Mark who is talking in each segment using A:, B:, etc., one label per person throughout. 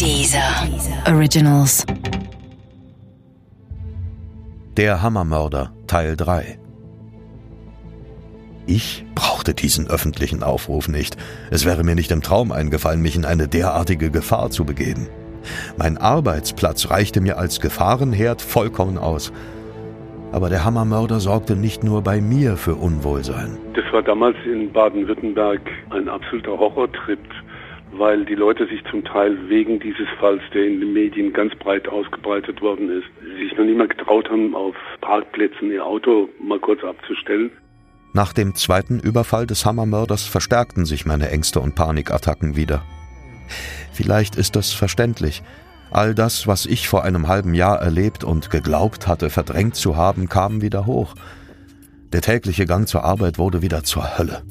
A: Dieser Originals.
B: Der Hammermörder Teil 3 Ich brauchte diesen öffentlichen Aufruf nicht. Es wäre mir nicht im Traum eingefallen, mich in eine derartige Gefahr zu begeben. Mein Arbeitsplatz reichte mir als Gefahrenherd vollkommen aus. Aber der Hammermörder sorgte nicht nur bei mir für Unwohlsein.
C: Das war damals in Baden-Württemberg ein absoluter Horrortrip, weil die Leute sich zum Teil wegen dieses Falls, der in den Medien ganz breit ausgebreitet worden ist, sich noch nicht mal getraut haben, auf Parkplätzen ihr Auto mal kurz abzustellen.
B: Nach dem zweiten Überfall des Hammermörders verstärkten sich meine Ängste und Panikattacken wieder. Vielleicht ist das verständlich. All das, was ich vor einem halben Jahr erlebt und geglaubt hatte, verdrängt zu haben, kam wieder hoch. Der tägliche Gang zur Arbeit wurde wieder zur Hölle.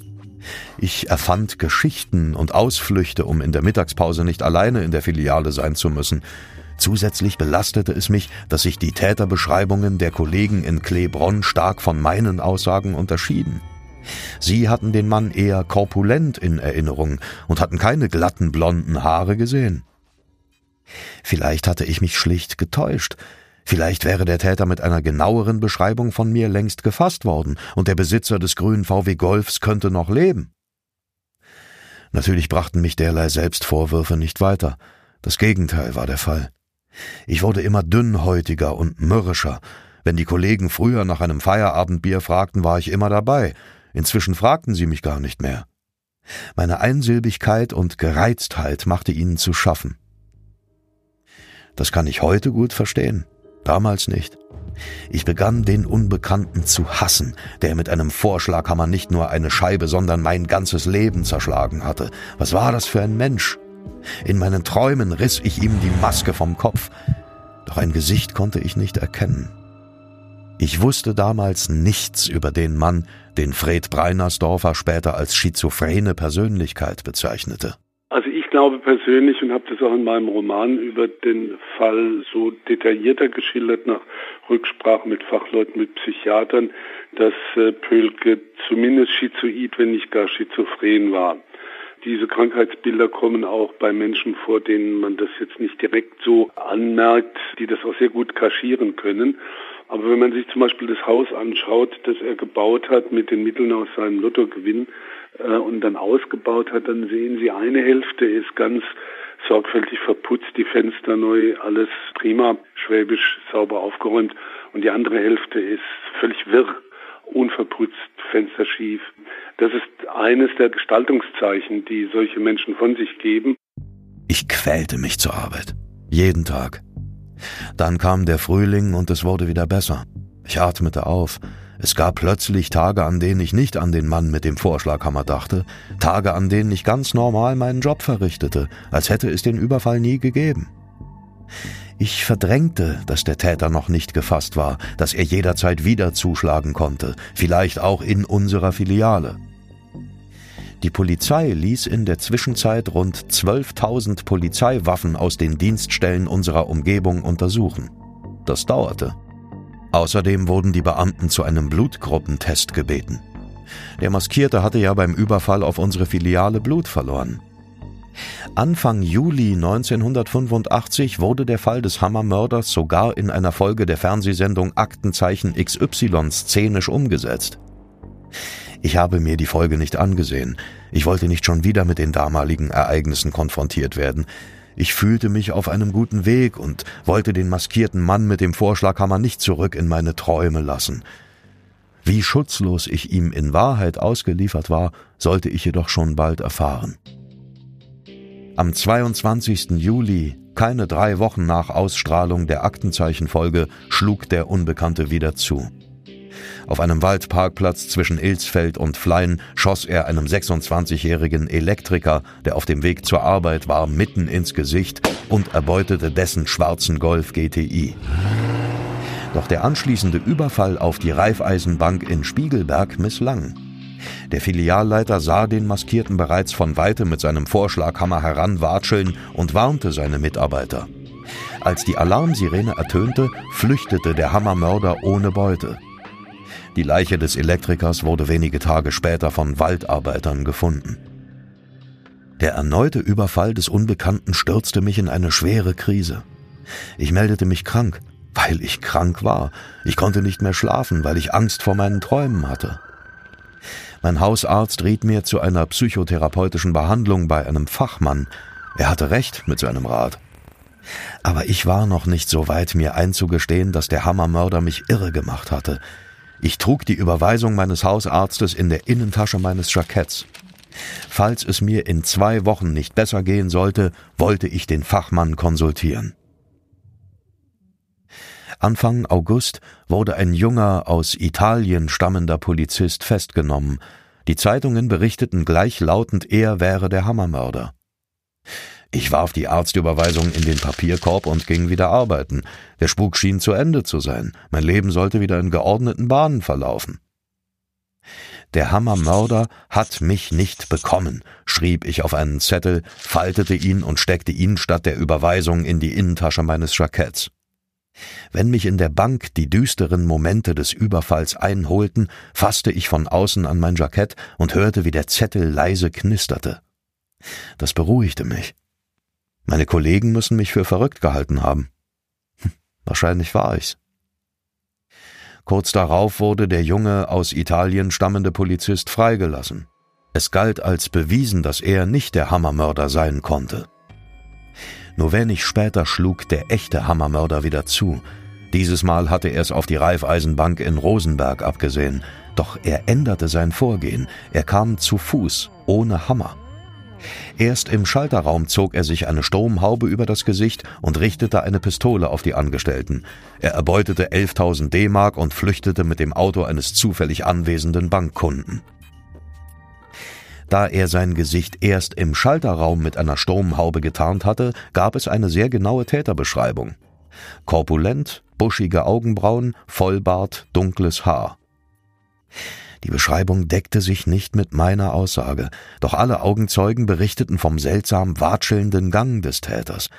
B: Ich erfand Geschichten und Ausflüchte, um in der Mittagspause nicht alleine in der Filiale sein zu müssen. Zusätzlich belastete es mich, dass sich die Täterbeschreibungen der Kollegen in Klebronn stark von meinen Aussagen unterschieden. Sie hatten den Mann eher korpulent in Erinnerung und hatten keine glatten blonden Haare gesehen. Vielleicht hatte ich mich schlicht getäuscht. Vielleicht wäre der Täter mit einer genaueren Beschreibung von mir längst gefasst worden und der Besitzer des grünen VW Golfs könnte noch leben. Natürlich brachten mich derlei Selbstvorwürfe nicht weiter. Das Gegenteil war der Fall. Ich wurde immer dünnhäutiger und mürrischer. Wenn die Kollegen früher nach einem Feierabendbier fragten, war ich immer dabei. Inzwischen fragten sie mich gar nicht mehr. Meine Einsilbigkeit und Gereiztheit machte ihnen zu schaffen. Das kann ich heute gut verstehen, damals nicht. Ich begann den Unbekannten zu hassen, der mit einem Vorschlaghammer nicht nur eine Scheibe, sondern mein ganzes Leben zerschlagen hatte. Was war das für ein Mensch? In meinen Träumen riss ich ihm die Maske vom Kopf, doch ein Gesicht konnte ich nicht erkennen. Ich wusste damals nichts über den Mann, den Fred Breinersdorfer später als schizophrene Persönlichkeit bezeichnete.
C: Ich glaube persönlich und habe das auch in meinem Roman über den Fall so detaillierter geschildert nach Rücksprache mit Fachleuten, mit Psychiatern, dass äh, Pölke zumindest schizoid, wenn nicht gar schizophren war. Diese Krankheitsbilder kommen auch bei Menschen vor, denen man das jetzt nicht direkt so anmerkt, die das auch sehr gut kaschieren können. Aber wenn man sich zum Beispiel das Haus anschaut, das er gebaut hat mit den Mitteln aus seinem Lottogewinn äh, und dann ausgebaut hat, dann sehen Sie, eine Hälfte ist ganz sorgfältig verputzt, die Fenster neu, alles prima, schwäbisch sauber aufgeräumt und die andere Hälfte ist völlig wirr, unverputzt, Fenster schief. Das ist eines der Gestaltungszeichen, die solche Menschen von sich geben.
B: Ich quälte mich zur Arbeit. Jeden Tag. Dann kam der Frühling und es wurde wieder besser. Ich atmete auf. Es gab plötzlich Tage, an denen ich nicht an den Mann mit dem Vorschlaghammer dachte, Tage, an denen ich ganz normal meinen Job verrichtete, als hätte es den Überfall nie gegeben. Ich verdrängte, dass der Täter noch nicht gefasst war, dass er jederzeit wieder zuschlagen konnte, vielleicht auch in unserer Filiale. Die Polizei ließ in der Zwischenzeit rund 12.000 Polizeiwaffen aus den Dienststellen unserer Umgebung untersuchen. Das dauerte. Außerdem wurden die Beamten zu einem Blutgruppentest gebeten. Der Maskierte hatte ja beim Überfall auf unsere Filiale Blut verloren. Anfang Juli 1985 wurde der Fall des Hammermörders sogar in einer Folge der Fernsehsendung Aktenzeichen XY szenisch umgesetzt. Ich habe mir die Folge nicht angesehen. Ich wollte nicht schon wieder mit den damaligen Ereignissen konfrontiert werden. Ich fühlte mich auf einem guten Weg und wollte den maskierten Mann mit dem Vorschlaghammer nicht zurück in meine Träume lassen. Wie schutzlos ich ihm in Wahrheit ausgeliefert war, sollte ich jedoch schon bald erfahren. Am 22. Juli, keine drei Wochen nach Ausstrahlung der Aktenzeichenfolge, schlug der Unbekannte wieder zu. Auf einem Waldparkplatz zwischen Ilsfeld und Flein schoss er einem 26-jährigen Elektriker, der auf dem Weg zur Arbeit war, mitten ins Gesicht und erbeutete dessen schwarzen Golf GTI. Doch der anschließende Überfall auf die Reifeisenbank in Spiegelberg misslang. Der Filialleiter sah den Maskierten bereits von weitem mit seinem Vorschlaghammer heranwatscheln und warnte seine Mitarbeiter. Als die Alarmsirene ertönte, flüchtete der Hammermörder ohne Beute. Die Leiche des Elektrikers wurde wenige Tage später von Waldarbeitern gefunden. Der erneute Überfall des Unbekannten stürzte mich in eine schwere Krise. Ich meldete mich krank, weil ich krank war. Ich konnte nicht mehr schlafen, weil ich Angst vor meinen Träumen hatte. Mein Hausarzt riet mir zu einer psychotherapeutischen Behandlung bei einem Fachmann. Er hatte recht mit seinem Rat. Aber ich war noch nicht so weit, mir einzugestehen, dass der Hammermörder mich irre gemacht hatte. Ich trug die Überweisung meines Hausarztes in der Innentasche meines Jacketts. Falls es mir in zwei Wochen nicht besser gehen sollte, wollte ich den Fachmann konsultieren. Anfang August wurde ein junger, aus Italien stammender Polizist festgenommen. Die Zeitungen berichteten gleichlautend, er wäre der Hammermörder. Ich warf die Arztüberweisung in den Papierkorb und ging wieder arbeiten. Der Spuk schien zu Ende zu sein. Mein Leben sollte wieder in geordneten Bahnen verlaufen. Der Hammermörder hat mich nicht bekommen, schrieb ich auf einen Zettel, faltete ihn und steckte ihn statt der Überweisung in die Innentasche meines Jacketts. Wenn mich in der Bank die düsteren Momente des Überfalls einholten, fasste ich von außen an mein Jackett und hörte, wie der Zettel leise knisterte. Das beruhigte mich. Meine Kollegen müssen mich für verrückt gehalten haben. Hm, wahrscheinlich war ich's. Kurz darauf wurde der junge, aus Italien stammende Polizist freigelassen. Es galt als bewiesen, dass er nicht der Hammermörder sein konnte. Nur wenig später schlug der echte Hammermörder wieder zu. Dieses Mal hatte er es auf die Reifeisenbank in Rosenberg abgesehen. Doch er änderte sein Vorgehen. Er kam zu Fuß, ohne Hammer. Erst im Schalterraum zog er sich eine Sturmhaube über das Gesicht und richtete eine Pistole auf die Angestellten. Er erbeutete 11.000 D-Mark und flüchtete mit dem Auto eines zufällig anwesenden Bankkunden. Da er sein Gesicht erst im Schalterraum mit einer Sturmhaube getarnt hatte, gab es eine sehr genaue Täterbeschreibung. Korpulent, buschige Augenbrauen, Vollbart, dunkles Haar. Die Beschreibung deckte sich nicht mit meiner Aussage, doch alle Augenzeugen berichteten vom seltsam watschelnden Gang des Täters.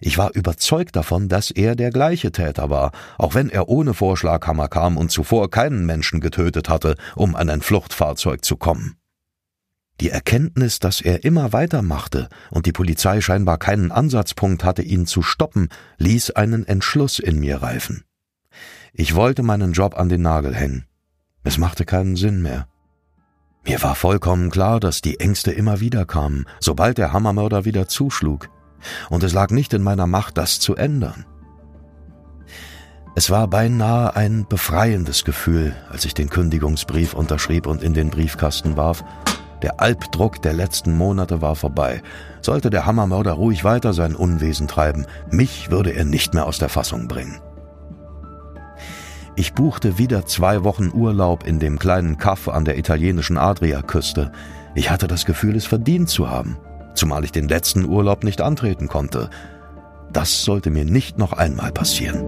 B: Ich war überzeugt davon, dass er der gleiche Täter war, auch wenn er ohne Vorschlaghammer kam und zuvor keinen Menschen getötet hatte, um an ein Fluchtfahrzeug zu kommen. Die Erkenntnis, dass er immer weitermachte und die Polizei scheinbar keinen Ansatzpunkt hatte, ihn zu stoppen, ließ einen Entschluss in mir reifen. Ich wollte meinen Job an den Nagel hängen. Es machte keinen Sinn mehr. Mir war vollkommen klar, dass die Ängste immer wieder kamen, sobald der Hammermörder wieder zuschlug. Und es lag nicht in meiner Macht, das zu ändern. Es war beinahe ein befreiendes Gefühl, als ich den Kündigungsbrief unterschrieb und in den Briefkasten warf der Albdruck der letzten Monate war vorbei. Sollte der Hammermörder ruhig weiter sein Unwesen treiben, mich würde er nicht mehr aus der Fassung bringen. Ich buchte wieder zwei Wochen Urlaub in dem kleinen Kaff an der italienischen Adriaküste. Ich hatte das Gefühl, es verdient zu haben, zumal ich den letzten Urlaub nicht antreten konnte. Das sollte mir nicht noch einmal passieren.